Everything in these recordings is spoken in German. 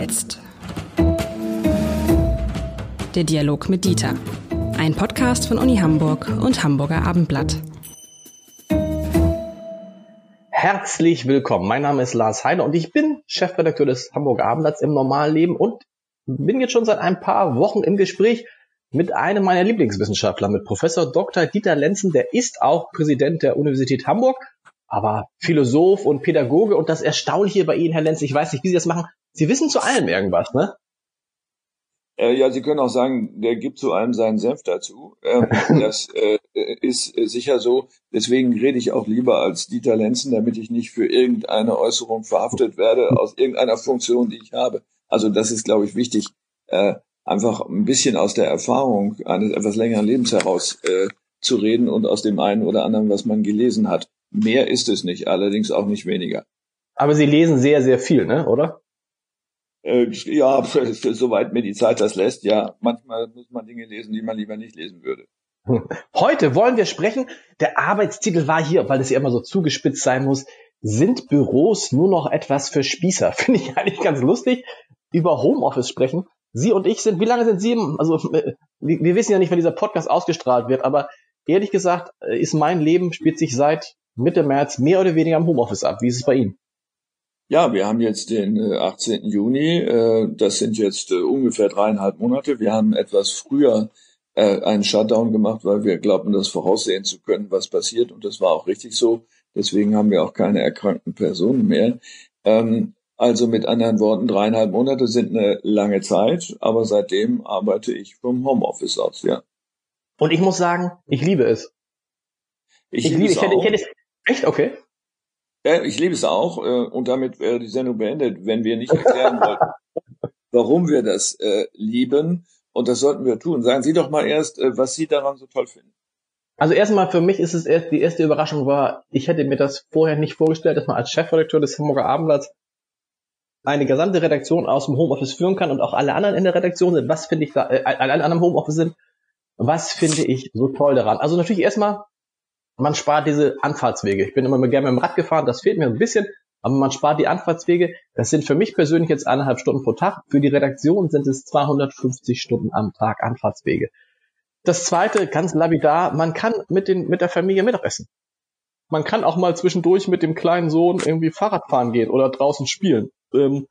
jetzt. Der Dialog mit Dieter. Ein Podcast von Uni Hamburg und Hamburger Abendblatt. Herzlich willkommen. Mein Name ist Lars Heine und ich bin Chefredakteur des Hamburger Abendblatts im Normalleben und bin jetzt schon seit ein paar Wochen im Gespräch mit einem meiner Lieblingswissenschaftler, mit Professor Dr. Dieter Lenzen. Der ist auch Präsident der Universität Hamburg, aber Philosoph und Pädagoge. Und das Erstaunliche bei Ihnen, Herr Lenzen, ich weiß nicht, wie Sie das machen. Sie wissen zu allem irgendwas, ne? Äh, ja, Sie können auch sagen, der gibt zu allem seinen Senf dazu. Ähm, das äh, ist sicher so. Deswegen rede ich auch lieber als Dieter Lenzen, damit ich nicht für irgendeine Äußerung verhaftet werde aus irgendeiner Funktion, die ich habe. Also das ist, glaube ich, wichtig. Äh, einfach ein bisschen aus der Erfahrung eines etwas längeren Lebens heraus äh, zu reden und aus dem einen oder anderen, was man gelesen hat. Mehr ist es nicht, allerdings auch nicht weniger. Aber Sie lesen sehr, sehr viel, ne, oder? Äh, ja, soweit mir die Zeit das lässt, ja. Manchmal muss man Dinge lesen, die man lieber nicht lesen würde. Heute wollen wir sprechen. Der Arbeitstitel war hier, weil es ja immer so zugespitzt sein muss. Sind Büros nur noch etwas für Spießer? Finde ich eigentlich ganz lustig. Über Homeoffice sprechen. Sie und ich sind, wie lange sind Sie also wir wissen ja nicht, wann dieser Podcast ausgestrahlt wird, aber ehrlich gesagt äh, ist mein Leben, spielt sich seit Mitte März mehr oder weniger im Homeoffice ab. Wie ist es bei Ihnen? Ja, wir haben jetzt den 18. Äh, Juni. Das sind jetzt ungefähr dreieinhalb Monate. Wir haben etwas früher einen Shutdown gemacht, weil wir glaubten, das voraussehen zu können, was passiert. Und das war auch richtig so. Deswegen haben wir auch keine erkrankten Personen mehr. Ähm, also mit anderen Worten, dreieinhalb Monate sind eine lange Zeit, aber seitdem arbeite ich vom Homeoffice aus, ja. Und ich muss sagen, ich liebe es. Ich, ich liebe es ich hätte, ich hätte, echt okay. Ja, ich liebe es auch äh, und damit wäre die Sendung beendet, wenn wir nicht erklären wollten, warum wir das äh, lieben. Und das sollten wir tun. Sagen Sie doch mal erst, äh, was Sie daran so toll finden. Also erstmal für mich ist es erst, die erste Überraschung war, ich hätte mir das vorher nicht vorgestellt, dass man als Chefredakteur des Hamburger Abendblatts eine gesamte Redaktion aus dem Homeoffice führen kann und auch alle anderen in der Redaktion sind, was finde ich da, äh, alle anderen im Homeoffice sind, was finde ich so toll daran? Also natürlich erstmal, man spart diese Anfahrtswege. Ich bin immer gerne mit dem Rad gefahren, das fehlt mir ein bisschen, aber man spart die Anfahrtswege. Das sind für mich persönlich jetzt eineinhalb Stunden pro Tag. Für die Redaktion sind es 250 Stunden am Tag Anfahrtswege. Das zweite, ganz lapidar, man kann mit den, mit der Familie Mittagessen. Man kann auch mal zwischendurch mit dem kleinen Sohn irgendwie Fahrrad fahren gehen oder draußen spielen ähm,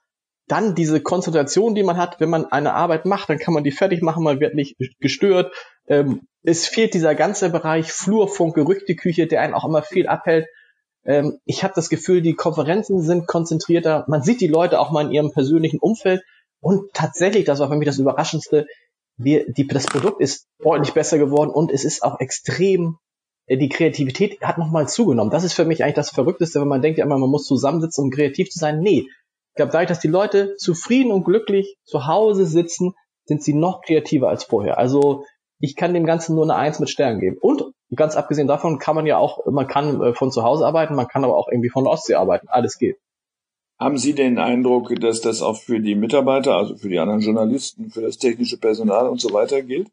dann diese Konzentration, die man hat, wenn man eine Arbeit macht, dann kann man die fertig machen, man wird nicht gestört. Ähm, es fehlt dieser ganze Bereich Flurfunk, Gerüchteküche, der einen auch immer viel abhält. Ähm, ich habe das Gefühl, die Konferenzen sind konzentrierter. Man sieht die Leute auch mal in ihrem persönlichen Umfeld. Und tatsächlich, das war für mich das Überraschendste, wir, die, das Produkt ist deutlich besser geworden und es ist auch extrem, äh, die Kreativität hat nochmal zugenommen. Das ist für mich eigentlich das Verrückteste, wenn man denkt ja man muss zusammensitzen, um kreativ zu sein. Nee, glaube, dadurch, dass die Leute zufrieden und glücklich zu Hause sitzen, sind sie noch kreativer als vorher. Also ich kann dem Ganzen nur eine Eins mit Sternen geben. Und ganz abgesehen davon kann man ja auch, man kann äh, von zu Hause arbeiten, man kann aber auch irgendwie von der Ostsee arbeiten. Alles geht. Haben Sie den Eindruck, dass das auch für die Mitarbeiter, also für die anderen Journalisten, für das technische Personal und so weiter gilt?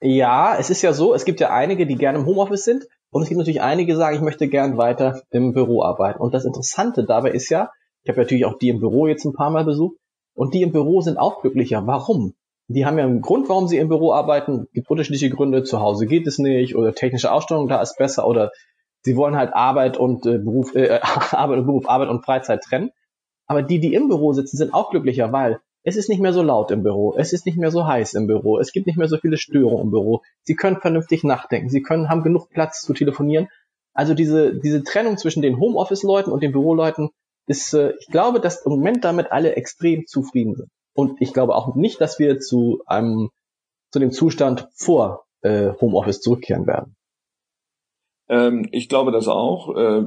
Ja, es ist ja so, es gibt ja einige, die gerne im Homeoffice sind und es gibt natürlich einige, die sagen, ich möchte gern weiter im Büro arbeiten. Und das Interessante dabei ist ja, ich habe natürlich auch die im Büro jetzt ein paar Mal besucht. Und die im Büro sind auch glücklicher. Warum? Die haben ja einen Grund, warum sie im Büro arbeiten. Gibt unterschiedliche Gründe. Zu Hause geht es nicht oder technische Ausstattung da ist besser oder sie wollen halt Arbeit und äh, Beruf, äh, Arbeit und Beruf, Arbeit und Freizeit trennen. Aber die, die im Büro sitzen, sind auch glücklicher, weil es ist nicht mehr so laut im Büro, es ist nicht mehr so heiß im Büro, es gibt nicht mehr so viele Störungen im Büro. Sie können vernünftig nachdenken, sie können haben genug Platz zu telefonieren. Also diese diese Trennung zwischen den Homeoffice-Leuten und den Büroleuten ist, äh, ich glaube, dass im Moment damit alle extrem zufrieden sind. Und ich glaube auch nicht, dass wir zu einem, zu dem Zustand vor äh, Homeoffice zurückkehren werden. Ähm, ich glaube das auch. Äh,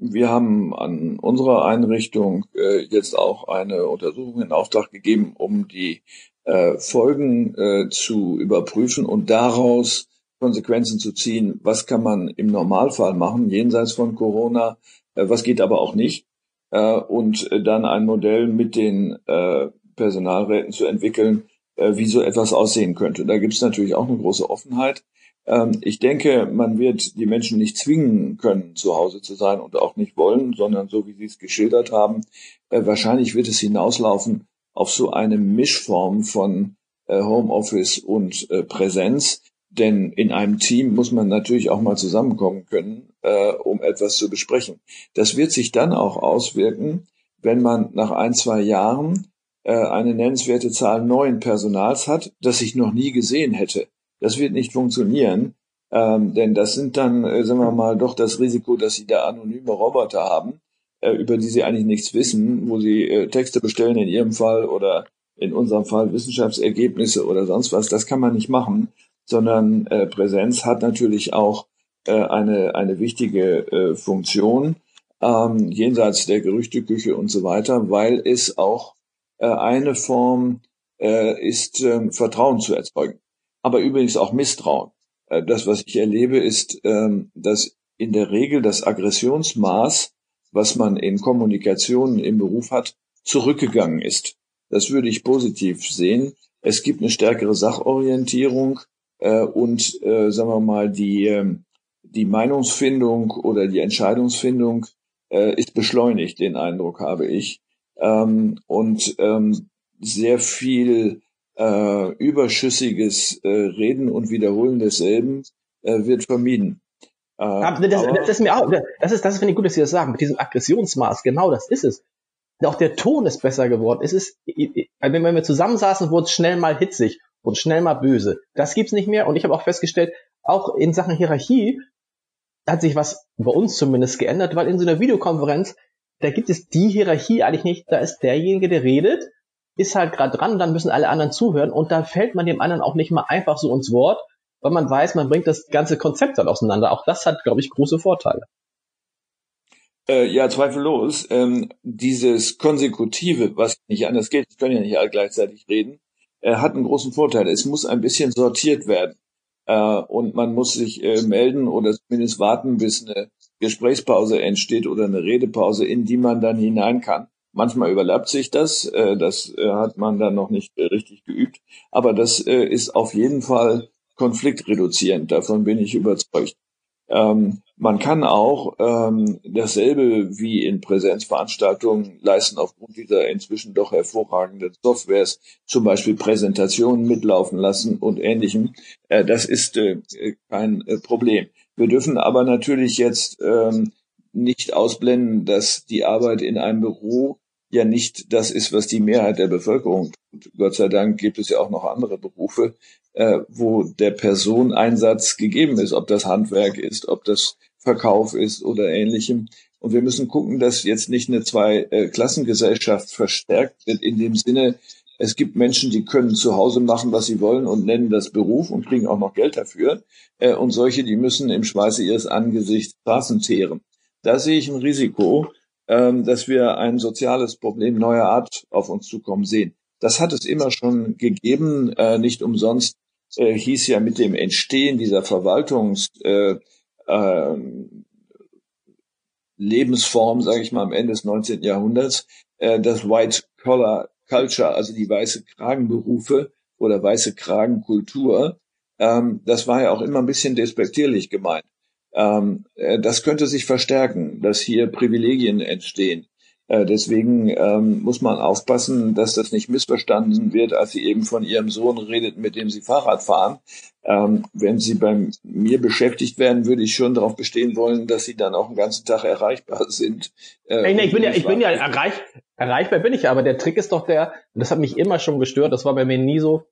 wir haben an unserer Einrichtung äh, jetzt auch eine Untersuchung in Auftrag gegeben, um die äh, Folgen äh, zu überprüfen und daraus Konsequenzen zu ziehen. Was kann man im Normalfall machen, jenseits von Corona? Äh, was geht aber auch nicht? Äh, und dann ein Modell mit den äh, Personalräten zu entwickeln, äh, wie so etwas aussehen könnte. Da gibt es natürlich auch eine große Offenheit. Ähm, ich denke, man wird die Menschen nicht zwingen können, zu Hause zu sein und auch nicht wollen, sondern so wie Sie es geschildert haben, äh, wahrscheinlich wird es hinauslaufen auf so eine Mischform von äh, Homeoffice und äh, Präsenz. Denn in einem Team muss man natürlich auch mal zusammenkommen können, äh, um etwas zu besprechen. Das wird sich dann auch auswirken, wenn man nach ein, zwei Jahren äh, eine nennenswerte Zahl neuen Personals hat, das ich noch nie gesehen hätte. Das wird nicht funktionieren, ähm, denn das sind dann, äh, sagen wir mal, doch das Risiko, dass sie da anonyme Roboter haben, äh, über die sie eigentlich nichts wissen, wo sie äh, Texte bestellen in ihrem Fall oder in unserem Fall Wissenschaftsergebnisse oder sonst was. Das kann man nicht machen, sondern äh, Präsenz hat natürlich auch äh, eine, eine wichtige äh, Funktion ähm, jenseits der Gerüchteküche und so weiter, weil es auch äh, eine Form äh, ist, äh, Vertrauen zu erzeugen. Aber übrigens auch Misstrauen. Äh, das, was ich erlebe, ist, äh, dass in der Regel das Aggressionsmaß, was man in Kommunikationen im Beruf hat, zurückgegangen ist. Das würde ich positiv sehen. Es gibt eine stärkere Sachorientierung äh, und, äh, sagen wir mal, die, äh, die Meinungsfindung oder die Entscheidungsfindung äh, ist beschleunigt, den Eindruck habe ich. Ähm, und ähm, sehr viel äh, überschüssiges äh, Reden und Wiederholen desselben äh, wird vermieden. Äh, das, das, ist mir auch, das ist, das finde ich gut, dass Sie das sagen, mit diesem Aggressionsmaß, genau das ist es. Auch der Ton ist besser geworden. Es ist, wenn wir zusammensaßen, wurde es schnell mal hitzig und schnell mal böse. Das gibt's nicht mehr. Und ich habe auch festgestellt, auch in Sachen Hierarchie hat sich was bei uns zumindest geändert, weil in so einer Videokonferenz, da gibt es die Hierarchie eigentlich nicht. Da ist derjenige, der redet, ist halt gerade dran, dann müssen alle anderen zuhören und da fällt man dem anderen auch nicht mal einfach so ins Wort, weil man weiß, man bringt das ganze Konzept dann auseinander. Auch das hat, glaube ich, große Vorteile. Äh, ja, zweifellos. Ähm, dieses Konsekutive, was nicht anders geht, können ja nicht alle gleichzeitig reden, äh, hat einen großen Vorteil. Es muss ein bisschen sortiert werden. Äh, und man muss sich äh, melden oder zumindest warten, bis eine Gesprächspause entsteht oder eine Redepause, in die man dann hinein kann. Manchmal überlappt sich das, äh, das äh, hat man dann noch nicht äh, richtig geübt, aber das ist auf jeden Fall konfliktreduzierend, davon bin ich überzeugt. Ähm, man kann auch ähm, dasselbe wie in Präsenzveranstaltungen leisten aufgrund dieser inzwischen doch hervorragenden Softwares, zum Beispiel Präsentationen mitlaufen lassen und ähnlichem. Äh, das ist äh, kein äh, Problem. Wir dürfen aber natürlich jetzt ähm, nicht ausblenden, dass die Arbeit in einem Büro ja nicht das ist, was die Mehrheit der Bevölkerung tut. Gott sei Dank gibt es ja auch noch andere Berufe, äh, wo der Personeinsatz gegeben ist, ob das Handwerk ist, ob das Verkauf ist oder ähnlichem. Und wir müssen gucken, dass jetzt nicht eine Zwei-Klassengesellschaft verstärkt wird in dem Sinne, es gibt Menschen, die können zu Hause machen, was sie wollen und nennen das Beruf und kriegen auch noch Geld dafür. Äh, und solche, die müssen im Schweiße ihres Angesichts Straßen teeren. Da sehe ich ein Risiko, ähm, dass wir ein soziales Problem neuer Art auf uns zukommen sehen. Das hat es immer schon gegeben. Äh, nicht umsonst äh, hieß ja mit dem Entstehen dieser Verwaltungs äh, äh, Lebensform, sage ich mal, am Ende des 19. Jahrhunderts, das White Collar Culture, also die weiße Kragenberufe oder weiße Kragenkultur, ähm, das war ja auch immer ein bisschen despektierlich gemeint. Ähm, äh, das könnte sich verstärken, dass hier Privilegien entstehen. Äh, deswegen ähm, muss man aufpassen, dass das nicht missverstanden wird, als sie eben von ihrem Sohn redet, mit dem sie Fahrrad fahren. Ähm, wenn sie bei mir beschäftigt werden, würde ich schon darauf bestehen wollen, dass sie dann auch den ganzen Tag erreichbar sind. Äh, nee, ich bin ja, ich bin ja erreich, erreichbar bin ich, aber der Trick ist doch der, das hat mich immer schon gestört, das war bei mir nie so,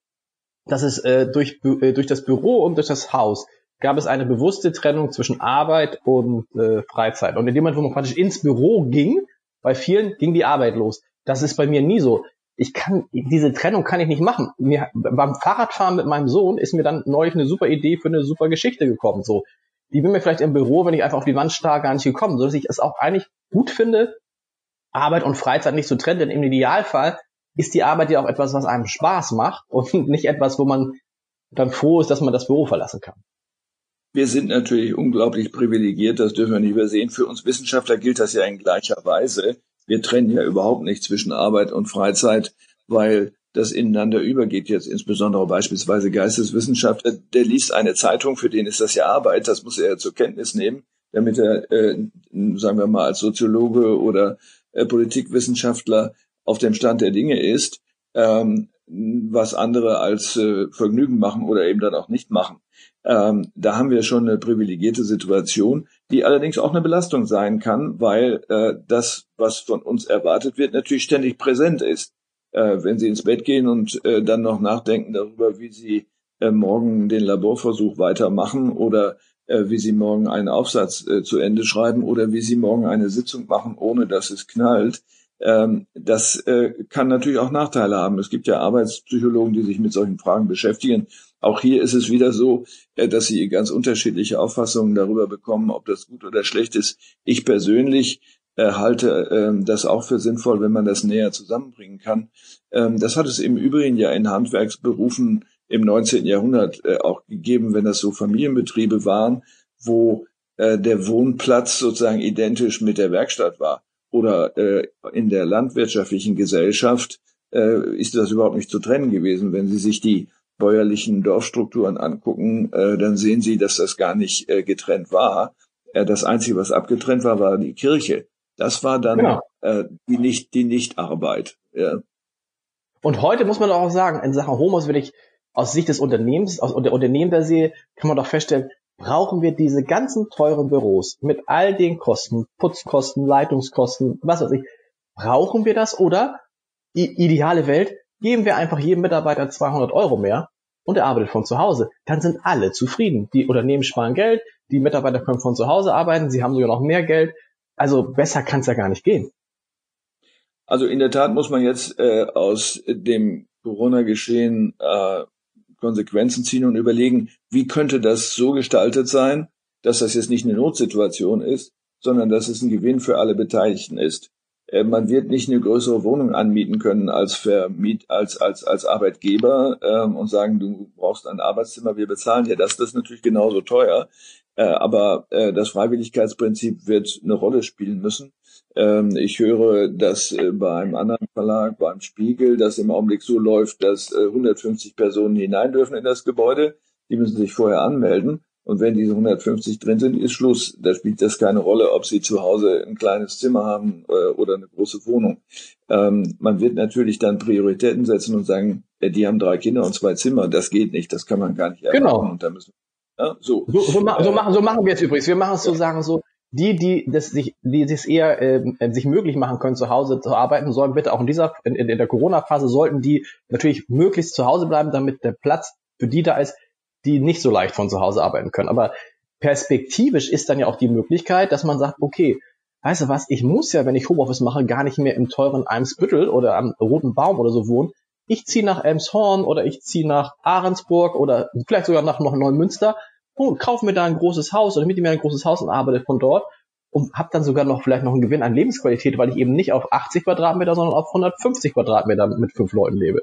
dass es äh, durch, äh, durch das Büro und durch das Haus gab es eine bewusste Trennung zwischen Arbeit und äh, Freizeit. Und in dem Moment, wo man praktisch ins Büro ging, bei vielen ging die Arbeit los. Das ist bei mir nie so. Ich kann, diese Trennung kann ich nicht machen. Mir, beim Fahrradfahren mit meinem Sohn ist mir dann neulich eine super Idee für eine super Geschichte gekommen. So, die bin mir vielleicht im Büro, wenn ich einfach auf die Wand starr, gar nicht gekommen, so dass ich es auch eigentlich gut finde, Arbeit und Freizeit nicht zu trennen, denn im Idealfall ist die Arbeit ja auch etwas, was einem Spaß macht und nicht etwas, wo man dann froh ist, dass man das Büro verlassen kann. Wir sind natürlich unglaublich privilegiert, das dürfen wir nicht übersehen. Für uns Wissenschaftler gilt das ja in gleicher Weise. Wir trennen ja überhaupt nicht zwischen Arbeit und Freizeit, weil das ineinander übergeht jetzt insbesondere beispielsweise Geisteswissenschaftler, der liest eine Zeitung, für den ist das ja Arbeit, das muss er ja zur Kenntnis nehmen, damit er, äh, sagen wir mal, als Soziologe oder äh, Politikwissenschaftler auf dem Stand der Dinge ist. ähm, was andere als äh, Vergnügen machen oder eben dann auch nicht machen. Ähm, da haben wir schon eine privilegierte Situation, die allerdings auch eine Belastung sein kann, weil äh, das, was von uns erwartet wird, natürlich ständig präsent ist. Äh, wenn Sie ins Bett gehen und äh, dann noch nachdenken darüber, wie Sie äh, morgen den Laborversuch weitermachen oder äh, wie Sie morgen einen Aufsatz äh, zu Ende schreiben oder wie Sie morgen eine Sitzung machen, ohne dass es knallt, ähm, das äh, kann natürlich auch Nachteile haben. Es gibt ja Arbeitspsychologen, die sich mit solchen Fragen beschäftigen. Auch hier ist es wieder so, äh, dass sie ganz unterschiedliche Auffassungen darüber bekommen, ob das gut oder schlecht ist. Ich persönlich äh, halte ähm, das auch für sinnvoll, wenn man das näher zusammenbringen kann. Ähm, das hat es im Übrigen ja in Handwerksberufen im 19. Jahrhundert auch gegeben, wenn das so Familienbetriebe waren, wo der Wohnplatz sozusagen identisch mit der Werkstatt war oder äh, in der landwirtschaftlichen Gesellschaft äh, ist das überhaupt nicht zu trennen gewesen. Wenn Sie sich die bäuerlichen Dorfstrukturen angucken, äh, dann sehen Sie, dass das gar nicht äh, getrennt war. Äh, das Einzige, was abgetrennt war, war die Kirche. Das war dann genau. äh, die nicht die Nichtarbeit. Ja. Und heute muss man auch sagen, in Sachen Homos, wenn ich aus Sicht des Unternehmens, aus der Unternehmen da sehe, kann man doch feststellen, brauchen wir diese ganzen teuren Büros mit all den Kosten, Putzkosten, Leitungskosten, was weiß ich, brauchen wir das oder die ideale Welt, geben wir einfach jedem Mitarbeiter 200 Euro mehr und er arbeitet von zu Hause. Dann sind alle zufrieden. Die Unternehmen sparen Geld, die Mitarbeiter können von zu Hause arbeiten, sie haben sogar noch mehr Geld. Also besser kann es ja gar nicht gehen. Also in der Tat muss man jetzt äh, aus dem Corona-Geschehen äh, Konsequenzen ziehen und überlegen, wie könnte das so gestaltet sein, dass das jetzt nicht eine Notsituation ist, sondern dass es ein Gewinn für alle Beteiligten ist. Äh, man wird nicht eine größere Wohnung anmieten können als Vermiet, als, als, als Arbeitgeber ähm, und sagen, du brauchst ein Arbeitszimmer, wir bezahlen dir das. Das ist natürlich genauso teuer. Äh, aber äh, das Freiwilligkeitsprinzip wird eine Rolle spielen müssen. Ähm, ich höre, dass äh, bei einem anderen Verlag, beim Spiegel, das im Augenblick so läuft, dass äh, 150 Personen hinein dürfen in das Gebäude. Die müssen sich vorher anmelden. Und wenn diese 150 drin sind, ist Schluss. Da spielt das keine Rolle, ob sie zu Hause ein kleines Zimmer haben äh, oder eine große Wohnung. Ähm, man wird natürlich dann Prioritäten setzen und sagen, äh, die haben drei Kinder und zwei Zimmer. Das geht nicht. Das kann man gar nicht erwarten. Genau. Und da müssen, ja, so. So, so, ma so, machen, so machen wir es übrigens. Wir machen es sozusagen so, die, die das sich, die es eher äh, sich möglich machen können, zu Hause zu arbeiten, sollen bitte auch in dieser, in, in der Corona-Phase sollten die natürlich möglichst zu Hause bleiben, damit der Platz für die da ist, die nicht so leicht von zu Hause arbeiten können. Aber perspektivisch ist dann ja auch die Möglichkeit, dass man sagt, okay, weißt du was, ich muss ja, wenn ich Homeoffice mache, gar nicht mehr im teuren Eimsbüttel oder am Roten Baum oder so wohnen. Ich ziehe nach Elmshorn oder ich ziehe nach Ahrensburg oder vielleicht sogar nach Neumünster und kaufe mir da ein großes Haus oder miete mir ein großes Haus und arbeite von dort und habe dann sogar noch vielleicht noch einen Gewinn an Lebensqualität, weil ich eben nicht auf 80 Quadratmeter, sondern auf 150 Quadratmeter mit fünf Leuten lebe.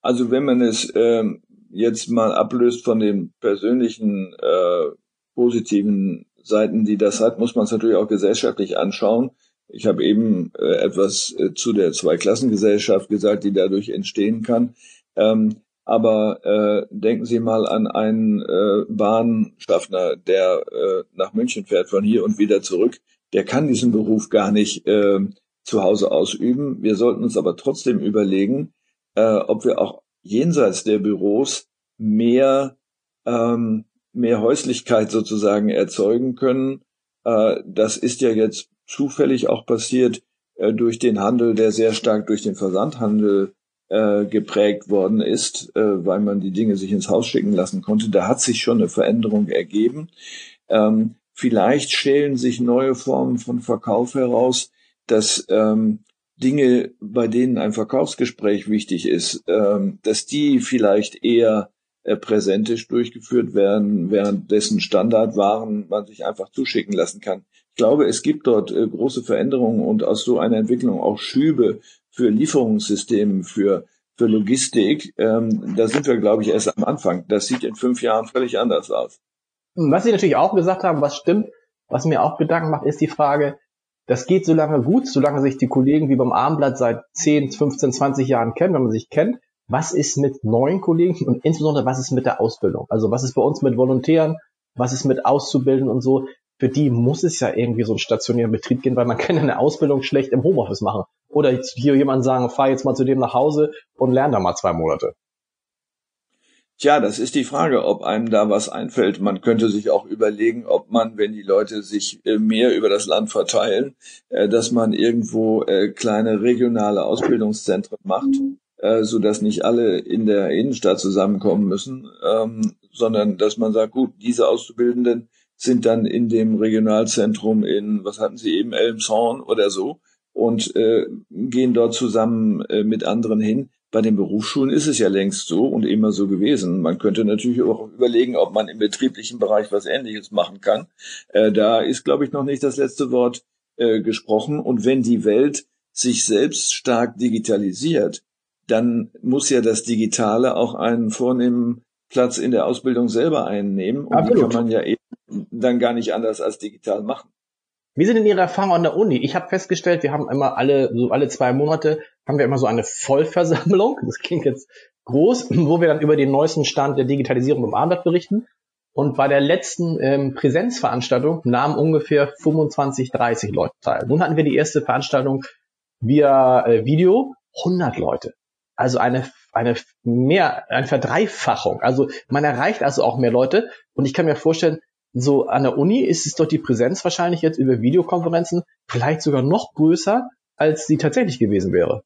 Also wenn man es ähm, jetzt mal ablöst von den persönlichen äh, positiven Seiten, die das hat, muss man es natürlich auch gesellschaftlich anschauen. Ich habe eben äh, etwas äh, zu der Zweiklassengesellschaft gesagt, die dadurch entstehen kann. Ähm, aber äh, denken Sie mal an einen äh, Bahnschaffner, der äh, nach München fährt von hier und wieder zurück. Der kann diesen Beruf gar nicht äh, zu Hause ausüben. Wir sollten uns aber trotzdem überlegen, äh, ob wir auch jenseits der Büros mehr, ähm, mehr Häuslichkeit sozusagen erzeugen können. Äh, das ist ja jetzt zufällig auch passiert äh, durch den Handel, der sehr stark durch den Versandhandel äh, geprägt worden ist, äh, weil man die Dinge sich ins Haus schicken lassen konnte. Da hat sich schon eine Veränderung ergeben. Ähm, vielleicht stellen sich neue Formen von Verkauf heraus, dass ähm, Dinge, bei denen ein Verkaufsgespräch wichtig ist, ähm, dass die vielleicht eher äh, präsentisch durchgeführt werden, währenddessen Standardwaren man sich einfach zuschicken lassen kann. Ich glaube, es gibt dort äh, große Veränderungen und aus so einer Entwicklung auch Schübe für Lieferungssysteme, für, für Logistik. Ähm, da sind wir, glaube ich, erst am Anfang. Das sieht in fünf Jahren völlig anders aus. Was Sie natürlich auch gesagt haben, was stimmt, was mir auch Gedanken macht, ist die Frage, das geht so lange gut, solange sich die Kollegen wie beim Abendblatt seit 10, 15, 20 Jahren kennen, wenn man sich kennt. Was ist mit neuen Kollegen und insbesondere was ist mit der Ausbildung? Also was ist bei uns mit Volontären? Was ist mit Auszubilden und so? Für die muss es ja irgendwie so einen stationären Betrieb gehen, weil man kann eine Ausbildung schlecht im Homeoffice machen. Oder hier jemand sagen, fahr jetzt mal zu dem nach Hause und lern da mal zwei Monate. Tja, das ist die Frage, ob einem da was einfällt. Man könnte sich auch überlegen, ob man, wenn die Leute sich äh, mehr über das Land verteilen, äh, dass man irgendwo äh, kleine regionale Ausbildungszentren macht, so dass nicht alle in der Innenstadt zusammenkommen müssen, ähm, sondern dass man sagt, gut, diese Auszubildenden sind dann in dem Regionalzentrum in, was hatten Sie eben, Elmshorn oder so und gehen dort zusammen mit anderen hin bei den Berufsschulen ist es ja längst so und immer so gewesen. Man könnte natürlich auch überlegen, ob man im betrieblichen Bereich was Ähnliches machen kann. Äh, da ist, glaube ich, noch nicht das letzte Wort äh, gesprochen. Und wenn die Welt sich selbst stark digitalisiert, dann muss ja das Digitale auch einen vornehmen Platz in der Ausbildung selber einnehmen. Und Absolut. die kann man ja eben dann gar nicht anders als digital machen. Wie sind denn Ihre Erfahrungen an der Uni? Ich habe festgestellt, wir haben immer alle, so alle zwei Monate, haben wir immer so eine Vollversammlung. Das klingt jetzt groß, wo wir dann über den neuesten Stand der Digitalisierung im Abendblatt berichten. Und bei der letzten ähm, Präsenzveranstaltung nahmen ungefähr 25, 30 Leute teil. Nun hatten wir die erste Veranstaltung via äh, Video, 100 Leute. Also eine, eine mehr, eine Verdreifachung. Also man erreicht also auch mehr Leute. Und ich kann mir vorstellen, so an der Uni ist es doch die Präsenz wahrscheinlich jetzt über Videokonferenzen vielleicht sogar noch größer, als sie tatsächlich gewesen wäre.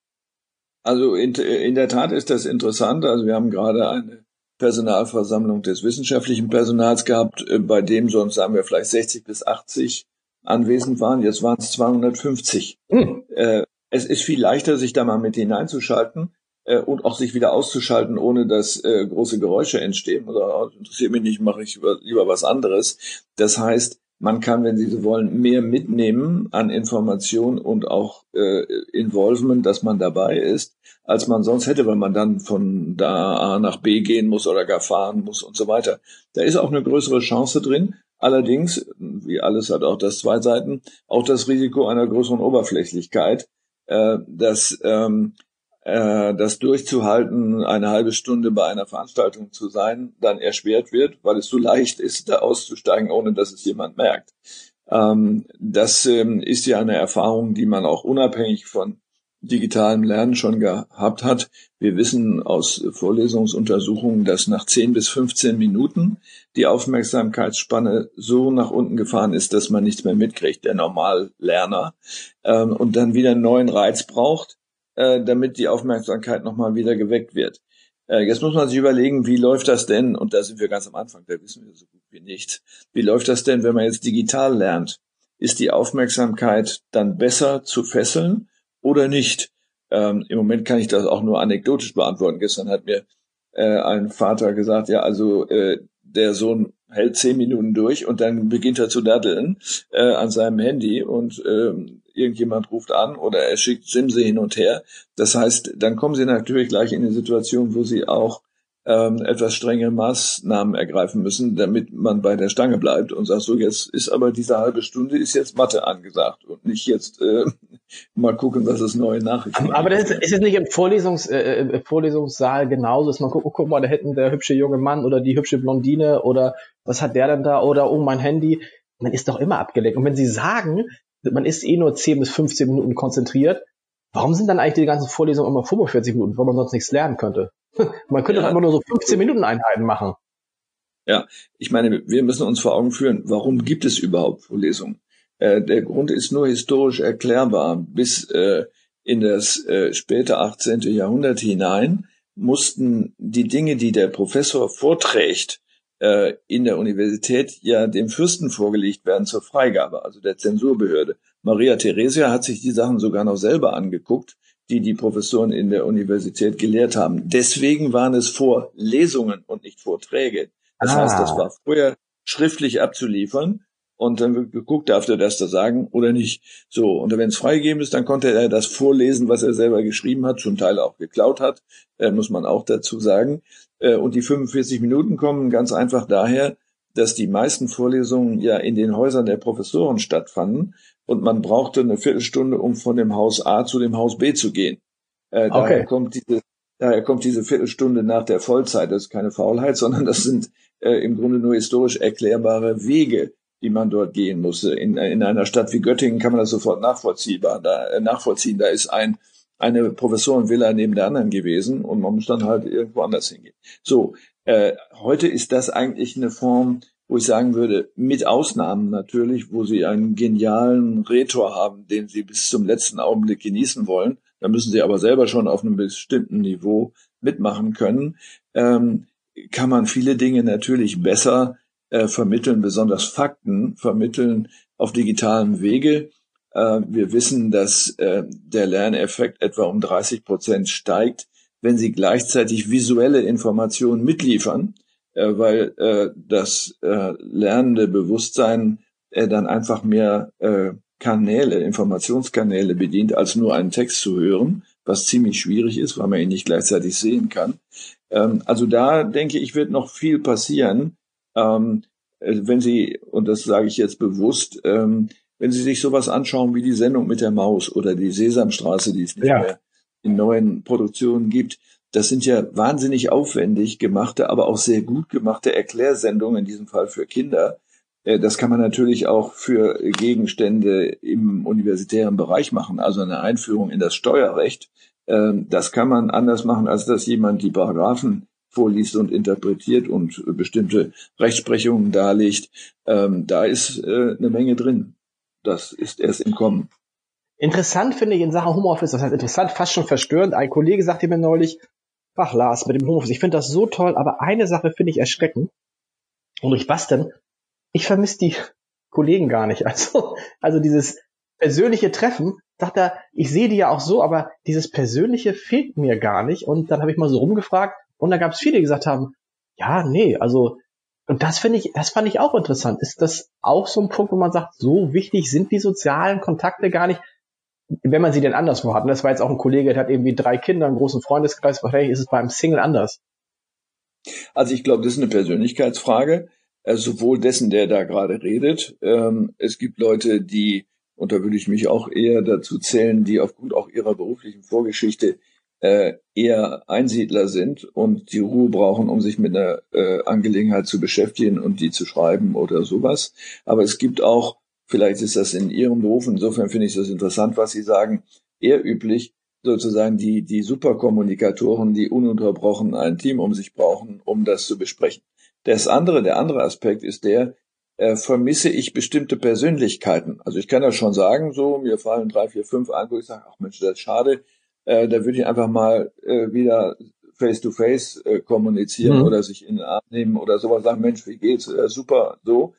Also in, in der Tat ist das interessant. Also wir haben gerade eine Personalversammlung des wissenschaftlichen Personals gehabt, äh, bei dem sonst sagen wir vielleicht 60 bis 80 anwesend waren. Jetzt waren es 250. Hm. Äh, es ist viel leichter, sich da mal mit hineinzuschalten äh, und auch sich wieder auszuschalten, ohne dass äh, große Geräusche entstehen. Oder oh, interessiert mich nicht, mache ich lieber was anderes. Das heißt, man kann, wenn Sie so wollen, mehr mitnehmen an Information und auch äh, Involvement, dass man dabei ist, als man sonst hätte, weil man dann von da A nach B gehen muss oder gar fahren muss und so weiter. Da ist auch eine größere Chance drin. Allerdings, wie alles hat auch das zwei Seiten, auch das Risiko einer größeren Oberflächlichkeit, äh, dass ähm, äh, das durchzuhalten, eine halbe Stunde bei einer Veranstaltung zu sein, dann erschwert wird, weil es so leicht ist, da auszusteigen, ohne dass es jemand merkt. Ähm, das ähm, ist ja eine Erfahrung, die man auch unabhängig von digitalem Lernen schon gehabt hat. Wir wissen aus Vorlesungsuntersuchungen, dass nach 10 bis 15 Minuten die Aufmerksamkeitsspanne so nach unten gefahren ist, dass man nichts mehr mitkriegt, der Normallerner, ähm, und dann wieder einen neuen Reiz braucht äh, damit die Aufmerksamkeit nochmal wieder geweckt wird. Äh, jetzt muss man sich überlegen, wie läuft das denn, und da sind wir ganz am Anfang, da wissen wir so gut wie nicht, wie läuft das denn, wenn man jetzt digital lernt? Ist die Aufmerksamkeit dann besser zu fesseln oder nicht? Ähm, Im Moment kann ich das auch nur anekdotisch beantworten. Gestern hat mir äh, ein Vater gesagt, ja, also äh, der Sohn hält zehn Minuten durch und dann beginnt er zu daddeln äh, an seinem Handy und ähm, irgendjemand ruft an oder er schickt Simse hin und her. Das heißt, dann kommen sie natürlich gleich in eine Situation, wo sie auch ähm, etwas strenge Maßnahmen ergreifen müssen, damit man bei der Stange bleibt und sagt, so jetzt ist aber diese halbe Stunde ist jetzt Mathe angesagt und nicht jetzt äh, mal gucken, was es neue Nachrichten gibt. Aber das ist, ist es nicht im Vorlesungs, äh, äh, Vorlesungssaal genauso, dass man guckt, guck mal, da hätten der hübsche junge Mann oder die hübsche Blondine oder was hat der denn da oder oh mein Handy. Man ist doch immer abgelenkt. Und wenn Sie sagen, man ist eh nur 10 bis 15 Minuten konzentriert. Warum sind dann eigentlich die ganzen Vorlesungen immer 45 Minuten, weil man sonst nichts lernen könnte? man könnte ja. doch einfach nur so 15 Minuten Einheiten machen. Ja, ich meine, wir müssen uns vor Augen führen, warum gibt es überhaupt Vorlesungen? Äh, der Grund ist nur historisch erklärbar. Bis äh, in das äh, späte 18. Jahrhundert hinein mussten die Dinge, die der Professor vorträgt, äh, in der Universität ja dem Fürsten vorgelegt werden zur Freigabe, also der Zensurbehörde. Maria Theresia hat sich die Sachen sogar noch selber angeguckt, die die Professoren in der Universität gelehrt haben. Deswegen waren es Vorlesungen und nicht Vorträge. Das ah. heißt, das war vorher schriftlich abzuliefern und dann wird geguckt, darf er das da sagen oder nicht. So, und wenn es freigegeben ist, dann konnte er das vorlesen, was er selber geschrieben hat, zum Teil auch geklaut hat, äh, muss man auch dazu sagen. Äh, und die 45 Minuten kommen ganz einfach daher, dass die meisten Vorlesungen ja in den Häusern der Professoren stattfanden und man brauchte eine Viertelstunde, um von dem Haus A zu dem Haus B zu gehen. Äh, okay. Daher kommt diese Daher kommt diese Viertelstunde nach der Vollzeit. Das ist keine Faulheit, sondern das sind äh, im Grunde nur historisch erklärbare Wege, die man dort gehen musste. In, in einer Stadt wie Göttingen kann man das sofort nachvollziehbar, da, äh, nachvollziehen. Da ist ein, eine Professorenvilla neben der anderen gewesen und man muss dann halt irgendwo anders hingehen. So, äh, heute ist das eigentlich eine Form, wo ich sagen würde, mit Ausnahmen natürlich, wo sie einen genialen Rhetor haben, den sie bis zum letzten Augenblick genießen wollen. Da müssen sie aber selber schon auf einem bestimmten Niveau mitmachen können. Ähm, kann man viele Dinge natürlich besser äh, vermitteln, besonders Fakten vermitteln auf digitalem Wege. Äh, wir wissen, dass äh, der Lerneffekt etwa um 30 Prozent steigt, wenn Sie gleichzeitig visuelle Informationen mitliefern, äh, weil äh, das äh, lernende Bewusstsein äh, dann einfach mehr äh, Kanäle, Informationskanäle bedient, als nur einen Text zu hören, was ziemlich schwierig ist, weil man ihn nicht gleichzeitig sehen kann. Ähm, also da denke ich, wird noch viel passieren, ähm, äh, wenn Sie, und das sage ich jetzt bewusst, ähm, wenn Sie sich sowas anschauen wie die Sendung mit der Maus oder die Sesamstraße, die es nicht ja. mehr in neuen Produktionen gibt, das sind ja wahnsinnig aufwendig gemachte, aber auch sehr gut gemachte Erklärsendungen, in diesem Fall für Kinder. Äh, das kann man natürlich auch für Gegenstände im universitären Bereich machen, also eine Einführung in das Steuerrecht. Ähm, das kann man anders machen, als dass jemand die Paragraphen vorliest und interpretiert und bestimmte Rechtsprechungen darlegt. Ähm, da ist äh, eine Menge drin. Das ist erst im Kommen. Interessant finde ich in Sachen Homeoffice, das heißt interessant, fast schon verstörend. Ein Kollege sagte mir neulich, ach Lars, mit dem Homeoffice, ich finde das so toll, aber eine Sache finde ich erschreckend. Und durch was denn? Ich vermisse die Kollegen gar nicht. Also, also dieses persönliche Treffen, sagt er, ich sehe die ja auch so, aber dieses persönliche fehlt mir gar nicht. Und dann habe ich mal so rumgefragt, und da gab es viele, die gesagt haben, ja, nee, also, und das finde ich, das fand ich auch interessant. Ist das auch so ein Punkt, wo man sagt, so wichtig sind die sozialen Kontakte gar nicht, wenn man sie denn anderswo hat? Und das war jetzt auch ein Kollege, der hat irgendwie drei Kinder, einen großen Freundeskreis, wahrscheinlich ist es beim Single anders. Also ich glaube, das ist eine Persönlichkeitsfrage, also sowohl dessen, der da gerade redet. Ähm, es gibt Leute, die, und da würde ich mich auch eher dazu zählen, die aufgrund auch ihrer beruflichen Vorgeschichte äh, eher Einsiedler sind und die Ruhe brauchen, um sich mit einer äh, Angelegenheit zu beschäftigen und die zu schreiben oder sowas. Aber es gibt auch, vielleicht ist das in Ihrem Beruf, insofern finde ich das interessant, was Sie sagen, eher üblich, sozusagen die, die Superkommunikatoren, die ununterbrochen ein Team um sich brauchen, um das zu besprechen. Das andere, der andere Aspekt ist der, äh, vermisse ich bestimmte Persönlichkeiten. Also ich kann ja schon sagen, so, mir fallen drei, vier, fünf ein, wo ich sage, ach Mensch, das ist schade, äh, da würde ich einfach mal äh, wieder face-to-face äh, kommunizieren mhm. oder sich in den Arm nehmen oder sowas sagen, Mensch, wie geht's? Äh, super, so.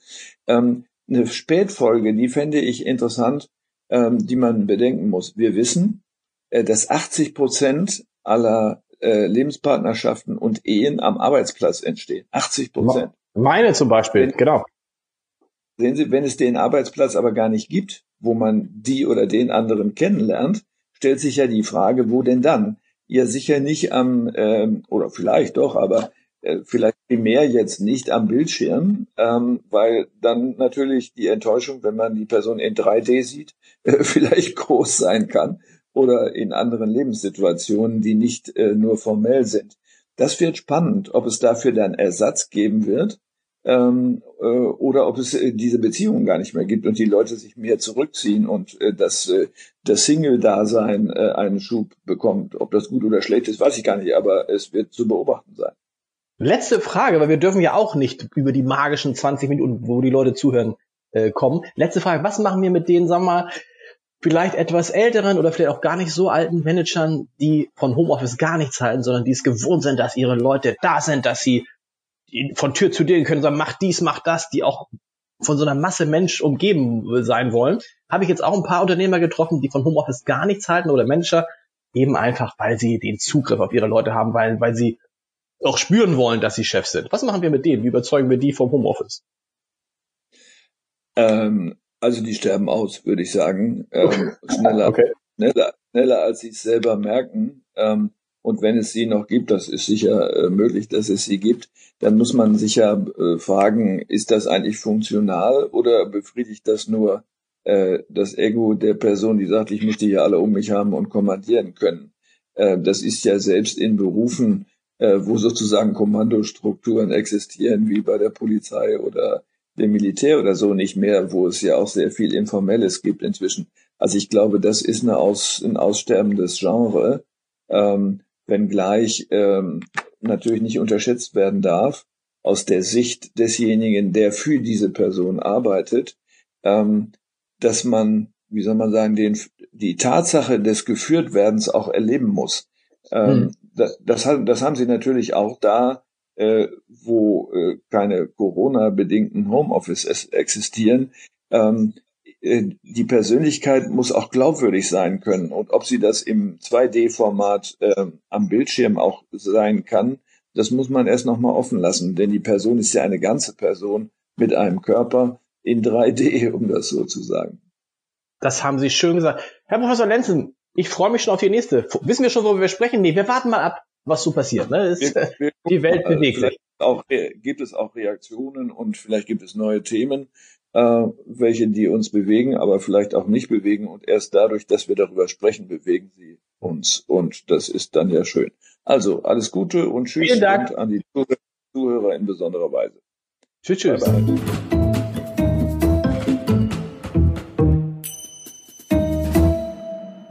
Ähm, eine Spätfolge, die fände ich interessant, ähm, die man bedenken muss. Wir wissen, äh, dass 80 Prozent aller äh, Lebenspartnerschaften und Ehen am Arbeitsplatz entstehen. 80 Prozent. Meine zum Beispiel, wenn, genau. Sehen Sie, wenn es den Arbeitsplatz aber gar nicht gibt, wo man die oder den anderen kennenlernt, stellt sich ja die Frage, wo denn dann? Ja, sicher nicht am, ähm, oder vielleicht doch, aber vielleicht primär jetzt nicht am Bildschirm, ähm, weil dann natürlich die Enttäuschung, wenn man die Person in 3D sieht, äh, vielleicht groß sein kann oder in anderen Lebenssituationen, die nicht äh, nur formell sind. Das wird spannend, ob es dafür dann Ersatz geben wird ähm, äh, oder ob es äh, diese Beziehungen gar nicht mehr gibt und die Leute sich mehr zurückziehen und äh, dass äh, das Single-Dasein äh, einen Schub bekommt. Ob das gut oder schlecht ist, weiß ich gar nicht, aber es wird zu beobachten sein. Letzte Frage, weil wir dürfen ja auch nicht über die magischen 20 Minuten, wo die Leute zuhören, äh, kommen. Letzte Frage, was machen wir mit denen, sagen wir mal, vielleicht etwas älteren oder vielleicht auch gar nicht so alten Managern, die von Homeoffice gar nichts halten, sondern die es gewohnt sind, dass ihre Leute da sind, dass sie von Tür zu Tür können sagen, mach dies, mach das, die auch von so einer Masse Mensch umgeben sein wollen, habe ich jetzt auch ein paar Unternehmer getroffen, die von Homeoffice gar nichts halten oder Manager, eben einfach, weil sie den Zugriff auf ihre Leute haben, weil, weil sie auch spüren wollen, dass sie Chef sind. Was machen wir mit denen? Wie überzeugen wir die vom Homeoffice? Ähm, also die sterben aus, würde ich sagen. Ähm, schneller, okay. schneller, schneller, als sie es selber merken. Ähm, und wenn es sie noch gibt, das ist sicher äh, möglich, dass es sie gibt, dann muss man sich ja äh, fragen, ist das eigentlich funktional oder befriedigt das nur äh, das Ego der Person, die sagt, ich muss die hier alle um mich haben und kommandieren können. Äh, das ist ja selbst in Berufen, äh, wo sozusagen Kommandostrukturen existieren, wie bei der Polizei oder dem Militär oder so nicht mehr, wo es ja auch sehr viel Informelles gibt inzwischen. Also ich glaube, das ist eine Aus, ein aussterbendes Genre, ähm, wenngleich ähm, natürlich nicht unterschätzt werden darf, aus der Sicht desjenigen, der für diese Person arbeitet, ähm, dass man, wie soll man sagen, den, die Tatsache des Geführtwerdens auch erleben muss. Ähm, hm. Das, das, das haben sie natürlich auch da, äh, wo äh, keine Corona-bedingten Homeoffice existieren. Ähm, äh, die Persönlichkeit muss auch glaubwürdig sein können. Und ob sie das im 2D-Format äh, am Bildschirm auch sein kann, das muss man erst nochmal offen lassen. Denn die Person ist ja eine ganze Person mit einem Körper in 3D, um das so zu sagen. Das haben Sie schön gesagt. Herr Professor Lenzen, ich freue mich schon auf die nächste. Wissen wir schon, worüber wir sprechen? Nee, wir warten mal ab, was so passiert. Ne? Ist, wir, wir die Welt bewegt sich. Auch, gibt es auch Reaktionen und vielleicht gibt es neue Themen äh, welche die uns bewegen, aber vielleicht auch nicht bewegen. Und erst dadurch, dass wir darüber sprechen, bewegen sie uns. Und das ist dann ja schön. Also alles Gute und Tschüss und an die Zuhörer in besonderer Weise. Tschüss, tschüss. Bye bye.